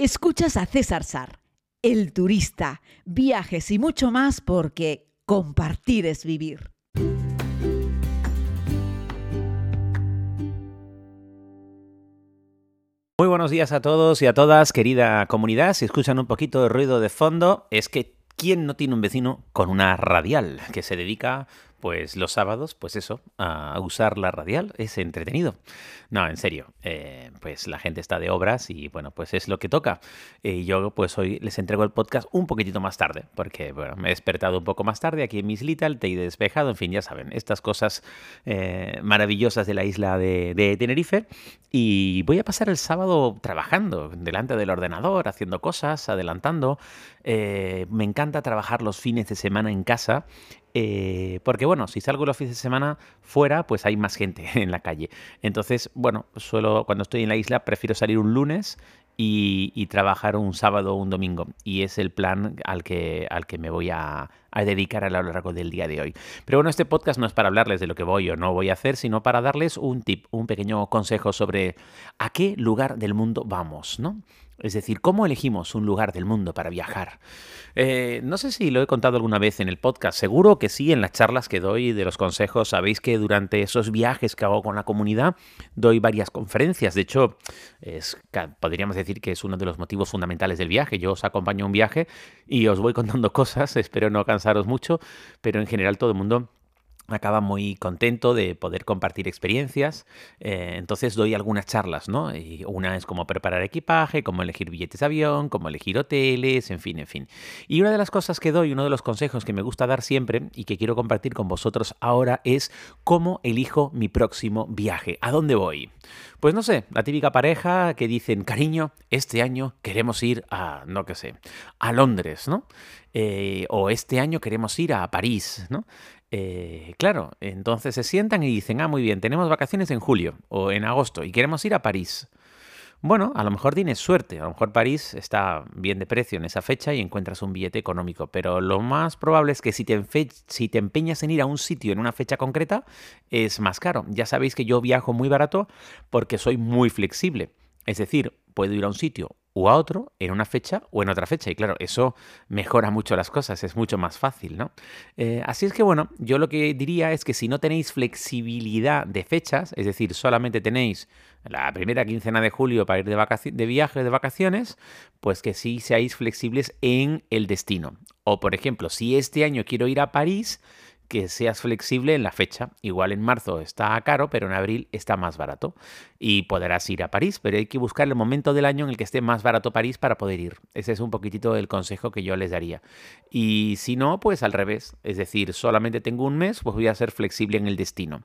Escuchas a César Sar, el turista, viajes y mucho más porque compartir es vivir. Muy buenos días a todos y a todas, querida comunidad. Si escuchan un poquito de ruido de fondo, es que ¿quién no tiene un vecino con una radial que se dedica pues los sábados, pues eso, a usar la radial es entretenido. No, en serio, eh, pues la gente está de obras y bueno, pues es lo que toca. Y yo pues hoy les entrego el podcast un poquitito más tarde, porque bueno, me he despertado un poco más tarde aquí en Miss Little, te he despejado, en fin, ya saben, estas cosas eh, maravillosas de la isla de, Tenerife. Y voy a pasar el sábado trabajando delante del ordenador, haciendo cosas, adelantando. Eh, me encanta trabajar los fines de semana en casa eh, porque bueno, si salgo los fines de semana fuera, pues hay más gente en la calle. Entonces, bueno, suelo, cuando estoy en la isla, prefiero salir un lunes y, trabajar un sábado o un domingo. Y es el plan al que, al que me voy a, a, dedicar a lo largo del día de hoy. Pero bueno, este podcast no es para hablarles de lo que voy o no voy a hacer, sino para darles un tip, un pequeño consejo sobre a qué lugar del mundo vamos, ¿no? Es decir, ¿cómo elegimos un lugar del mundo para viajar? Eh, no sé si lo he contado alguna vez en el podcast, seguro que sí, en las charlas que doy de los consejos, sabéis que durante esos viajes que hago con la comunidad doy varias conferencias, de hecho, podríamos decir que es uno de los motivos fundamentales del viaje, yo os acompaño a un viaje y os voy contando cosas, espero no cansaros mucho, pero en general todo el mundo acaba muy contento de poder compartir experiencias. Eh, entonces doy algunas charlas, ¿no? Y una es cómo preparar equipaje, cómo elegir billetes de avión, cómo elegir hoteles, en fin, en fin. Y una de las cosas que doy, uno de los consejos que me gusta dar siempre y que quiero compartir con vosotros ahora es cómo elijo mi próximo viaje. ¿A dónde voy? Pues no sé, la típica pareja que dicen, cariño, este año queremos ir a, no qué sé, a Londres, ¿no? Eh, o este año queremos ir a París, ¿no? Eh, claro, entonces se sientan y dicen, ah, muy bien, tenemos vacaciones en julio o en agosto y queremos ir a París. Bueno, a lo mejor tienes suerte, a lo mejor París está bien de precio en esa fecha y encuentras un billete económico, pero lo más probable es que si te, si te empeñas en ir a un sitio en una fecha concreta, es más caro. Ya sabéis que yo viajo muy barato porque soy muy flexible. Es decir, puedo ir a un sitio o a otro en una fecha o en otra fecha. Y claro, eso mejora mucho las cosas, es mucho más fácil, ¿no? Eh, así es que bueno, yo lo que diría es que si no tenéis flexibilidad de fechas, es decir, solamente tenéis la primera quincena de julio para ir de, de viaje, de vacaciones, pues que sí seáis flexibles en el destino. O por ejemplo, si este año quiero ir a París, que seas flexible en la fecha. Igual en marzo está caro, pero en abril está más barato. Y podrás ir a París, pero hay que buscar el momento del año en el que esté más barato París para poder ir. Ese es un poquitito el consejo que yo les daría. Y si no, pues al revés. Es decir, solamente tengo un mes, pues voy a ser flexible en el destino.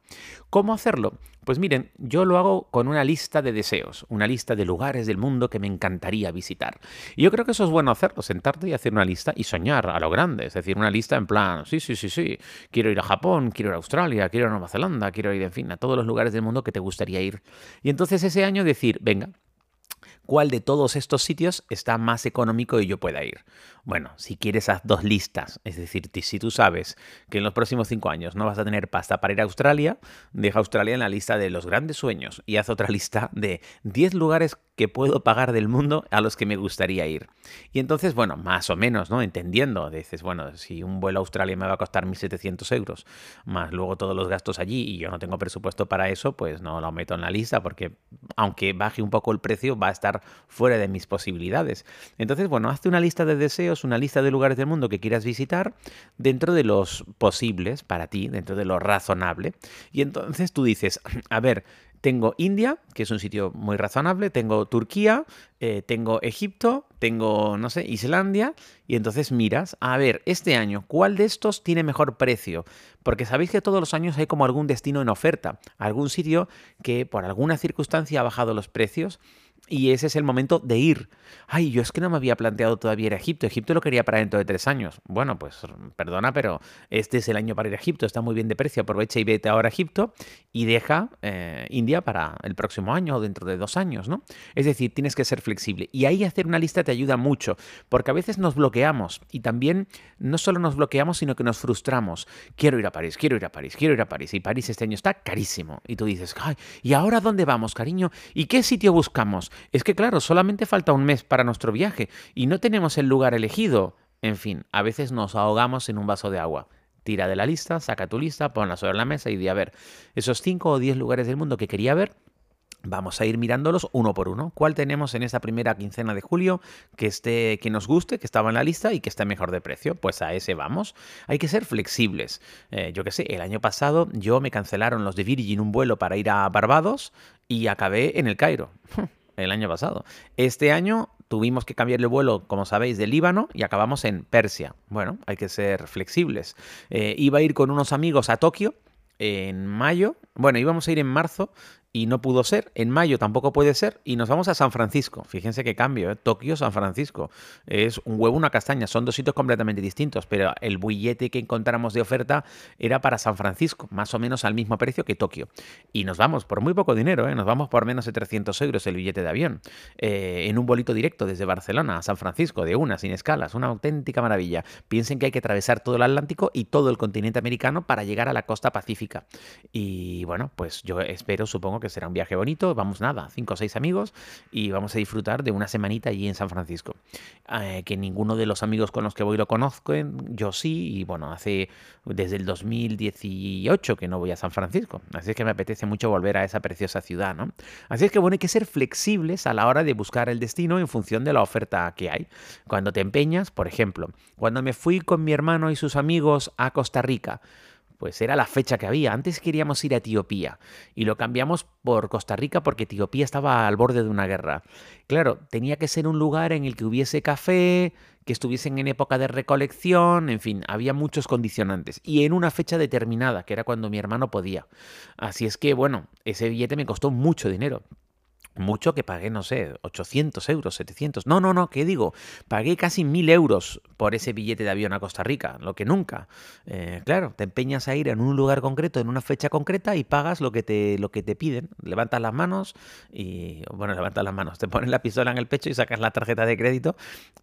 ¿Cómo hacerlo? Pues miren, yo lo hago con una lista de deseos, una lista de lugares del mundo que me encantaría visitar. Y yo creo que eso es bueno hacerlo, sentarte y hacer una lista y soñar a lo grande. Es decir, una lista en plan, sí, sí, sí, sí quiero ir a Japón, quiero ir a Australia, quiero ir a Nueva Zelanda, quiero ir, en fin, a todos los lugares del mundo que te gustaría ir. Y entonces ese año decir, venga, ¿cuál de todos estos sitios está más económico y yo pueda ir? Bueno, si quieres haz dos listas, es decir, si tú sabes que en los próximos cinco años no vas a tener pasta para ir a Australia, deja Australia en la lista de los grandes sueños y haz otra lista de 10 lugares que puedo pagar del mundo a los que me gustaría ir. Y entonces, bueno, más o menos, ¿no? Entendiendo, dices, bueno, si un vuelo a Australia me va a costar 1.700 euros, más luego todos los gastos allí y yo no tengo presupuesto para eso, pues no lo meto en la lista porque aunque baje un poco el precio, va a estar fuera de mis posibilidades. Entonces, bueno, hazte una lista de deseos, una lista de lugares del mundo que quieras visitar dentro de los posibles para ti, dentro de lo razonable. Y entonces tú dices, a ver, tengo India, que es un sitio muy razonable, tengo Turquía, eh, tengo Egipto, tengo, no sé, Islandia, y entonces miras, a ver, este año, ¿cuál de estos tiene mejor precio? Porque sabéis que todos los años hay como algún destino en oferta, algún sitio que por alguna circunstancia ha bajado los precios y ese es el momento de ir. Ay, yo es que no me había planteado todavía ir a Egipto. Egipto lo quería para dentro de tres años. Bueno, pues perdona, pero este es el año para ir a Egipto. Está muy bien de precio. Aprovecha y vete ahora a Egipto y deja eh, India para el próximo año o dentro de dos años, ¿no? Es decir, tienes que ser flexible. Y ahí hacer una lista te ayuda mucho, porque a veces nos bloqueamos y también no solo nos bloqueamos, sino que nos frustramos. Quiero ir a París, quiero ir a París, quiero ir a París. Y París este año está carísimo. Y tú dices, ay, ¿y ahora dónde vamos, cariño? ¿Y qué sitio buscamos? Es que claro, solamente falta un mes para nuestro viaje y no tenemos el lugar elegido. En fin, a veces nos ahogamos en un vaso de agua. Tira de la lista, saca tu lista, ponla sobre la mesa y di a ver, esos 5 o 10 lugares del mundo que quería ver, Vamos a ir mirándolos uno por uno. ¿Cuál tenemos en esta primera quincena de julio que esté, que nos guste, que estaba en la lista y que esté mejor de precio? Pues a ese vamos. Hay que ser flexibles. Eh, yo qué sé, el año pasado yo me cancelaron los de Virgin un vuelo para ir a Barbados y acabé en el Cairo. El año pasado. Este año tuvimos que cambiar el vuelo, como sabéis, de Líbano y acabamos en Persia. Bueno, hay que ser flexibles. Eh, iba a ir con unos amigos a Tokio en mayo. Bueno, íbamos a ir en marzo y no pudo ser. En mayo tampoco puede ser. Y nos vamos a San Francisco. Fíjense qué cambio, ¿eh? Tokio, San Francisco. Es un huevo, una castaña. Son dos sitios completamente distintos. Pero el billete que encontramos de oferta era para San Francisco, más o menos al mismo precio que Tokio. Y nos vamos por muy poco dinero, ¿eh? Nos vamos por menos de 300 euros el billete de avión. Eh, en un bolito directo desde Barcelona a San Francisco, de una, sin escalas. Una auténtica maravilla. Piensen que hay que atravesar todo el Atlántico y todo el continente americano para llegar a la costa pacífica. Y bueno, pues yo espero, supongo que será un viaje bonito. Vamos nada, cinco o seis amigos y vamos a disfrutar de una semanita allí en San Francisco. Eh, que ninguno de los amigos con los que voy lo conozco, yo sí, y bueno, hace desde el 2018 que no voy a San Francisco. Así es que me apetece mucho volver a esa preciosa ciudad, ¿no? Así es que bueno, hay que ser flexibles a la hora de buscar el destino en función de la oferta que hay. Cuando te empeñas, por ejemplo, cuando me fui con mi hermano y sus amigos a Costa Rica, pues era la fecha que había. Antes queríamos ir a Etiopía y lo cambiamos por Costa Rica porque Etiopía estaba al borde de una guerra. Claro, tenía que ser un lugar en el que hubiese café, que estuviesen en época de recolección, en fin, había muchos condicionantes. Y en una fecha determinada, que era cuando mi hermano podía. Así es que, bueno, ese billete me costó mucho dinero mucho que pagué, no sé, 800 euros, 700. No, no, no, ¿qué digo? Pagué casi 1000 euros por ese billete de avión a Costa Rica, lo que nunca. Eh, claro, te empeñas a ir en un lugar concreto, en una fecha concreta y pagas lo que te, lo que te piden. Levantas las manos y, bueno, levantas las manos, te pones la pistola en el pecho y sacas la tarjeta de crédito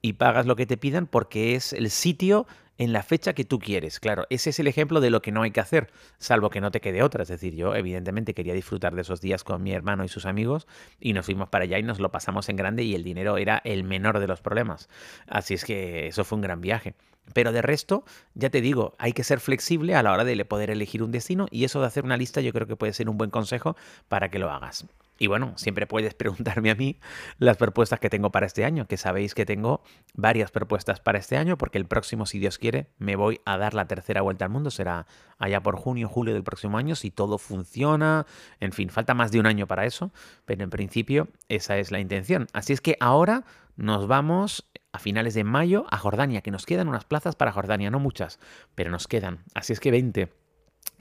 y pagas lo que te piden porque es el sitio en la fecha que tú quieres. Claro, ese es el ejemplo de lo que no hay que hacer, salvo que no te quede otra. Es decir, yo evidentemente quería disfrutar de esos días con mi hermano y sus amigos y nos fuimos para allá y nos lo pasamos en grande y el dinero era el menor de los problemas. Así es que eso fue un gran viaje. Pero de resto, ya te digo, hay que ser flexible a la hora de poder elegir un destino y eso de hacer una lista yo creo que puede ser un buen consejo para que lo hagas. Y bueno, siempre puedes preguntarme a mí las propuestas que tengo para este año, que sabéis que tengo varias propuestas para este año, porque el próximo, si Dios quiere, me voy a dar la tercera vuelta al mundo. Será allá por junio, julio del próximo año, si todo funciona. En fin, falta más de un año para eso, pero en principio esa es la intención. Así es que ahora nos vamos a finales de mayo a Jordania, que nos quedan unas plazas para Jordania, no muchas, pero nos quedan. Así es que 20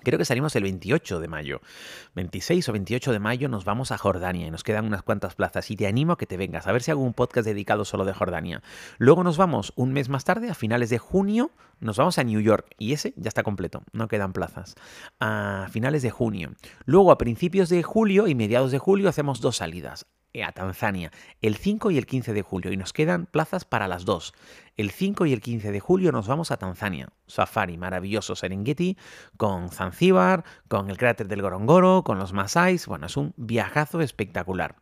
Creo que salimos el 28 de mayo. 26 o 28 de mayo nos vamos a Jordania y nos quedan unas cuantas plazas y te animo a que te vengas, a ver si hago un podcast dedicado solo de Jordania. Luego nos vamos un mes más tarde, a finales de junio, nos vamos a New York y ese ya está completo, no quedan plazas. A finales de junio. Luego a principios de julio y mediados de julio hacemos dos salidas a Tanzania el 5 y el 15 de julio y nos quedan plazas para las dos. El 5 y el 15 de julio nos vamos a Tanzania. Safari maravilloso Serengeti con Zanzíbar, con el cráter del Gorongoro, con los Masáis. Bueno, es un viajazo espectacular.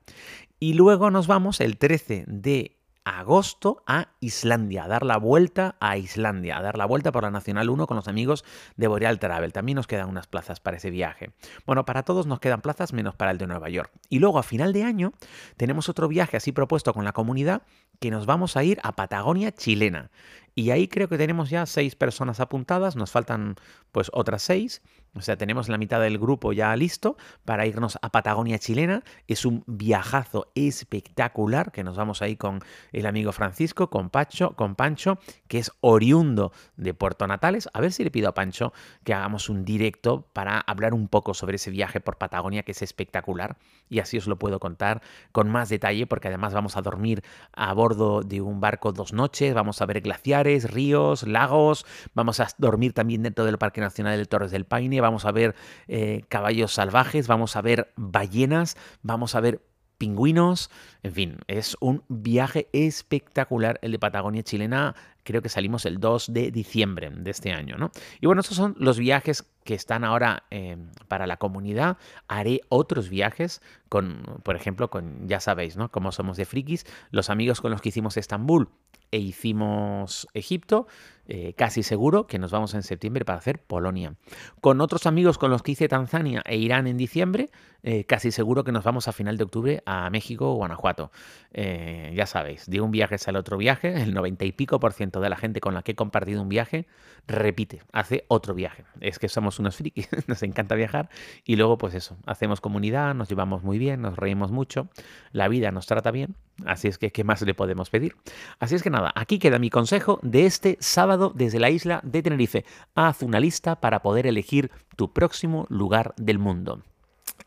Y luego nos vamos el 13 de agosto a Islandia, a dar la vuelta a Islandia, a dar la vuelta por la Nacional 1 con los amigos de Boreal Travel. También nos quedan unas plazas para ese viaje. Bueno, para todos nos quedan plazas menos para el de Nueva York. Y luego a final de año tenemos otro viaje así propuesto con la comunidad que nos vamos a ir a Patagonia chilena. Y ahí creo que tenemos ya seis personas apuntadas, nos faltan pues otras seis. O sea, tenemos la mitad del grupo ya listo para irnos a Patagonia chilena. Es un viajazo espectacular que nos vamos ahí con el amigo Francisco, con Pancho, con Pancho, que es oriundo de Puerto Natales. A ver si le pido a Pancho que hagamos un directo para hablar un poco sobre ese viaje por Patagonia que es espectacular y así os lo puedo contar con más detalle porque además vamos a dormir a bordo de un barco dos noches, vamos a ver glaciares, ríos, lagos, vamos a dormir también dentro del Parque Nacional de Torres del Paine, vamos a ver eh, caballos salvajes, vamos a ver ballenas, vamos a ver pingüinos, en fin, es un viaje espectacular el de Patagonia chilena creo que salimos el 2 de diciembre de este año, ¿no? Y bueno, estos son los viajes que están ahora em, para la comunidad. Haré otros viajes con, por ejemplo, con, ya sabéis, ¿no? Como somos de frikis, los amigos con los que hicimos Estambul e hicimos Egipto, eh, casi seguro que nos vamos en septiembre para hacer Polonia. Con otros amigos con los que hice Tanzania e Irán en diciembre, eh, casi seguro que nos vamos a final de octubre a México o Guanajuato. Eh, ya sabéis, de un viaje sale otro viaje, el 90 y pico por ciento de la gente con la que he compartido un viaje repite, hace otro viaje. Es que somos unos frikis, nos encanta viajar y luego pues eso, hacemos comunidad, nos llevamos muy bien, nos reímos mucho, la vida nos trata bien, así es que ¿qué más le podemos pedir? Así es que nada, aquí queda mi consejo de este sábado desde la isla de Tenerife. Haz una lista para poder elegir tu próximo lugar del mundo.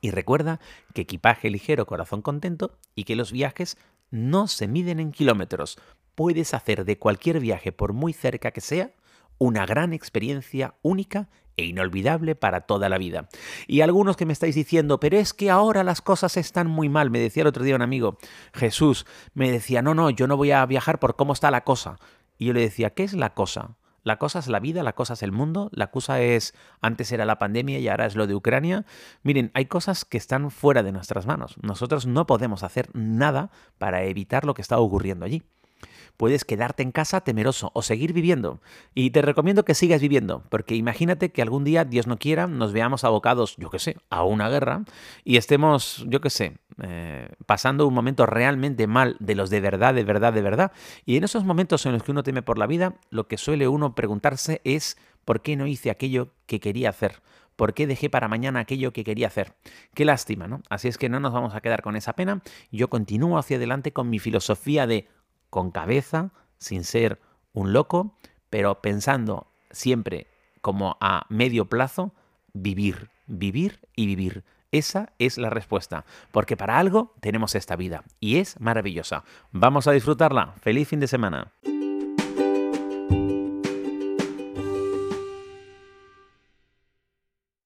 Y recuerda que equipaje ligero, corazón contento y que los viajes no se miden en kilómetros. Puedes hacer de cualquier viaje, por muy cerca que sea, una gran experiencia única e inolvidable para toda la vida. Y algunos que me estáis diciendo, pero es que ahora las cosas están muy mal, me decía el otro día un amigo, Jesús, me decía, no, no, yo no voy a viajar por cómo está la cosa. Y yo le decía, ¿qué es la cosa? La cosa es la vida, la cosa es el mundo, la cosa es, antes era la pandemia y ahora es lo de Ucrania. Miren, hay cosas que están fuera de nuestras manos. Nosotros no podemos hacer nada para evitar lo que está ocurriendo allí puedes quedarte en casa temeroso o seguir viviendo. Y te recomiendo que sigas viviendo, porque imagínate que algún día, Dios no quiera, nos veamos abocados, yo qué sé, a una guerra y estemos, yo qué sé, eh, pasando un momento realmente mal de los de verdad, de verdad, de verdad. Y en esos momentos en los que uno teme por la vida, lo que suele uno preguntarse es, ¿por qué no hice aquello que quería hacer? ¿Por qué dejé para mañana aquello que quería hacer? Qué lástima, ¿no? Así es que no nos vamos a quedar con esa pena. Yo continúo hacia adelante con mi filosofía de con cabeza, sin ser un loco, pero pensando siempre como a medio plazo, vivir, vivir y vivir. Esa es la respuesta, porque para algo tenemos esta vida y es maravillosa. Vamos a disfrutarla. Feliz fin de semana.